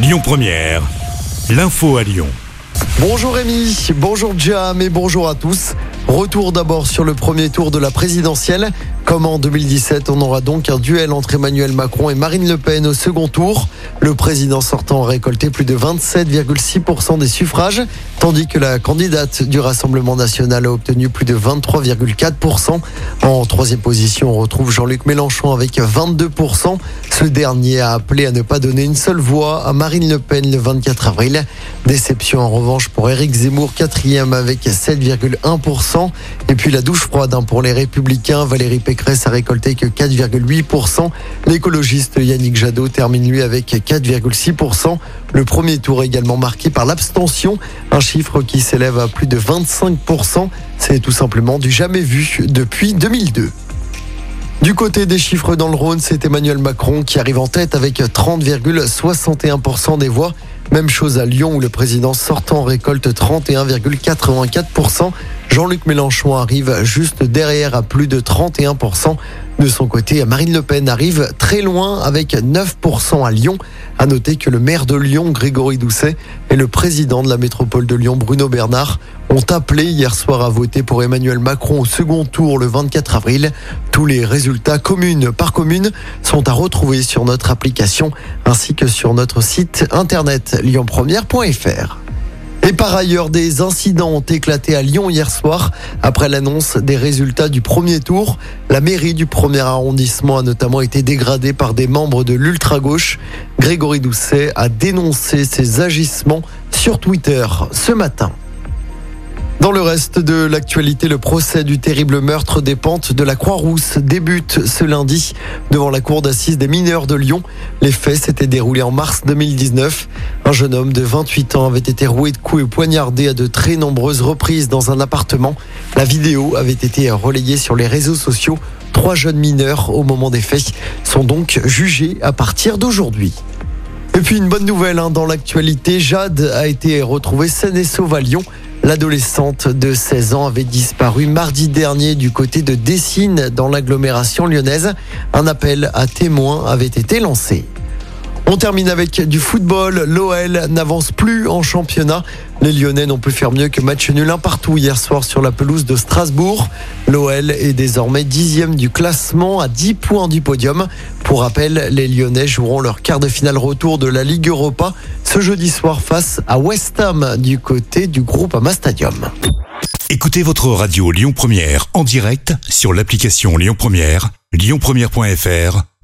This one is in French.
Lyon Première, l'info à Lyon. Bonjour Rémi, bonjour Jam et bonjour à tous. Retour d'abord sur le premier tour de la présidentielle. Comme en 2017, on aura donc un duel entre Emmanuel Macron et Marine Le Pen au second tour. Le président sortant a récolté plus de 27,6% des suffrages, tandis que la candidate du Rassemblement national a obtenu plus de 23,4%. En troisième position, on retrouve Jean-Luc Mélenchon avec 22%. Ce dernier a appelé à ne pas donner une seule voix à Marine Le Pen le 24 avril. Déception en revanche pour Éric Zemmour, quatrième avec 7,1%. Et puis la douche froide hein, pour les Républicains. Valérie Pécresse a récolté que 4,8%. L'écologiste Yannick Jadot termine lui avec 4,6%. Le premier tour également marqué par l'abstention, un chiffre qui s'élève à plus de 25%. C'est tout simplement du jamais vu depuis 2002. Du côté des chiffres dans le Rhône, c'est Emmanuel Macron qui arrive en tête avec 30,61% des voix. Même chose à Lyon où le président sortant récolte 31,84%. Jean-Luc Mélenchon arrive juste derrière à plus de 31%. De son côté, Marine Le Pen arrive très loin avec 9% à Lyon. À noter que le maire de Lyon, Grégory Doucet, et le président de la métropole de Lyon, Bruno Bernard, ont appelé hier soir à voter pour Emmanuel Macron au second tour le 24 avril. Tous les résultats commune par commune sont à retrouver sur notre application ainsi que sur notre site internet lyonpremière.fr. Et par ailleurs, des incidents ont éclaté à Lyon hier soir. Après l'annonce des résultats du premier tour, la mairie du premier arrondissement a notamment été dégradée par des membres de l'ultra-gauche. Grégory Doucet a dénoncé ces agissements sur Twitter ce matin. Dans le reste de l'actualité, le procès du terrible meurtre des pentes de la Croix-Rousse débute ce lundi devant la cour d'assises des mineurs de Lyon. Les faits s'étaient déroulés en mars 2019. Un jeune homme de 28 ans avait été roué de coups et poignardé à de très nombreuses reprises dans un appartement. La vidéo avait été relayée sur les réseaux sociaux. Trois jeunes mineurs au moment des faits sont donc jugés à partir d'aujourd'hui. Et puis une bonne nouvelle hein, dans l'actualité, Jade a été retrouvée saine et sauve à Lyon. L'adolescente de 16 ans avait disparu mardi dernier du côté de Dessines dans l'agglomération lyonnaise. Un appel à témoins avait été lancé. On termine avec du football. L'OL n'avance plus en championnat. Les Lyonnais n'ont pu faire mieux que match nul un partout hier soir sur la pelouse de Strasbourg. L'OL est désormais dixième du classement à 10 points du podium. Pour rappel, les Lyonnais joueront leur quart de finale retour de la Ligue Europa ce jeudi soir face à West Ham du côté du groupe Ama Stadium. Écoutez votre radio Lyon Première en direct sur l'application Lyon Première, lyonpremière.fr